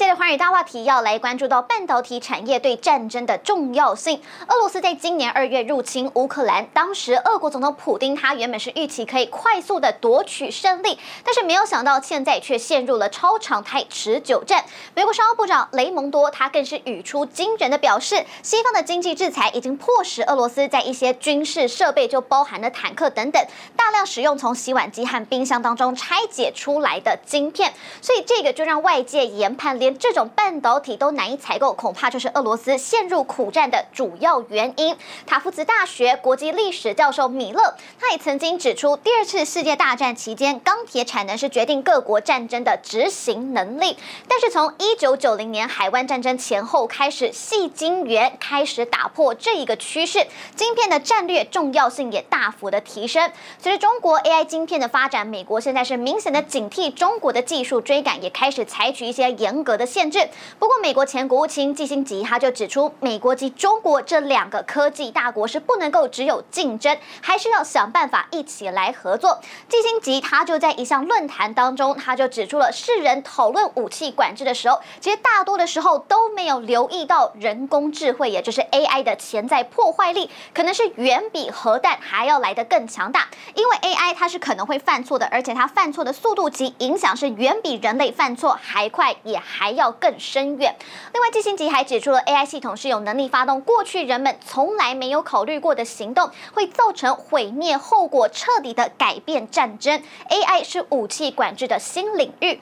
这一节的寰宇大话题要来关注到半导体产业对战争的重要性。俄罗斯在今年二月入侵乌克兰，当时俄国总统普丁他原本是预期可以快速的夺取胜利，但是没有想到现在却陷入了超长态持久战。美国商务部长雷蒙多他更是语出惊人的表示，西方的经济制裁已经迫使俄罗斯在一些军事设备，就包含了坦克等等，大量使用从洗碗机和冰箱当中拆解出来的晶片，所以这个就让外界研判。这种半导体都难以采购，恐怕就是俄罗斯陷入苦战的主要原因。塔夫茨大学国际历史教授米勒，他也曾经指出，第二次世界大战期间，钢铁产能是决定各国战争的执行能力。但是从一九九零年海湾战争前后开始，细晶圆开始打破这一个趋势，晶片的战略重要性也大幅的提升。随着中国 AI 晶片的发展，美国现在是明显的警惕中国的技术追赶，也开始采取一些严格的限制。不过，美国前国务卿基辛吉他就指出，美国及中国这两个科技大国是不能够只有竞争，还是要想办法一起来合作。基辛吉他就在一项论坛当中，他就指出了世人讨论武器管制的时候，其实大多的时候都没有留意到人工智慧，也就是 AI 的潜在破坏力，可能是远比核弹还要来得更强大。因为 AI 它是可能会犯错的，而且它犯错的速度及影响是远比人类犯错还快，也还。要更深远。另外，基辛吉还指出了 AI 系统是有能力发动过去人们从来没有考虑过的行动，会造成毁灭后果，彻底的改变战争。AI 是武器管制的新领域。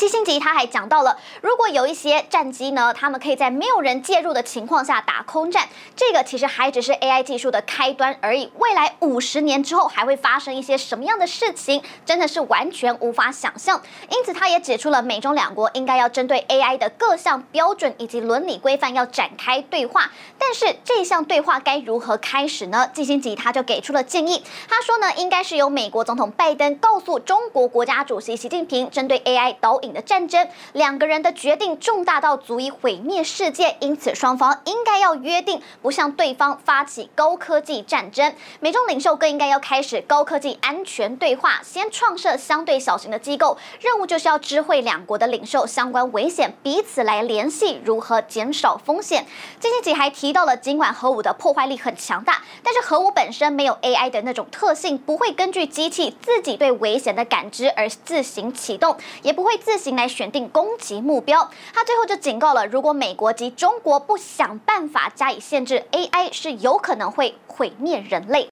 基辛吉他还讲到了，如果有一些战机呢，他们可以在没有人介入的情况下打空战，这个其实还只是 AI 技术的开端而已。未来五十年之后还会发生一些什么样的事情，真的是完全无法想象。因此，他也指出了美中两国应该要针对 AI 的各项标准以及伦理规范要展开对话。但是，这项对话该如何开始呢？基辛吉他就给出了建议，他说呢，应该是由美国总统拜登告诉中国国家主席习近平，针对 AI 导引的战争，两个人的决定重大到足以毁灭世界，因此双方应该要约定不向对方发起高科技战争。美中领袖更应该要开始高科技安全对话，先创设相对小型的机构，任务就是要知会两国的领袖相关危险，彼此来联系如何减少风险。基辛吉还提到了，尽管核武的破坏力很强大，但是核武本身没有 AI 的那种特性，不会根据机器自己对危险的感知而自行启动，也不会自。行来选定攻击目标，他最后就警告了：如果美国及中国不想办法加以限制，AI 是有可能会毁灭人类。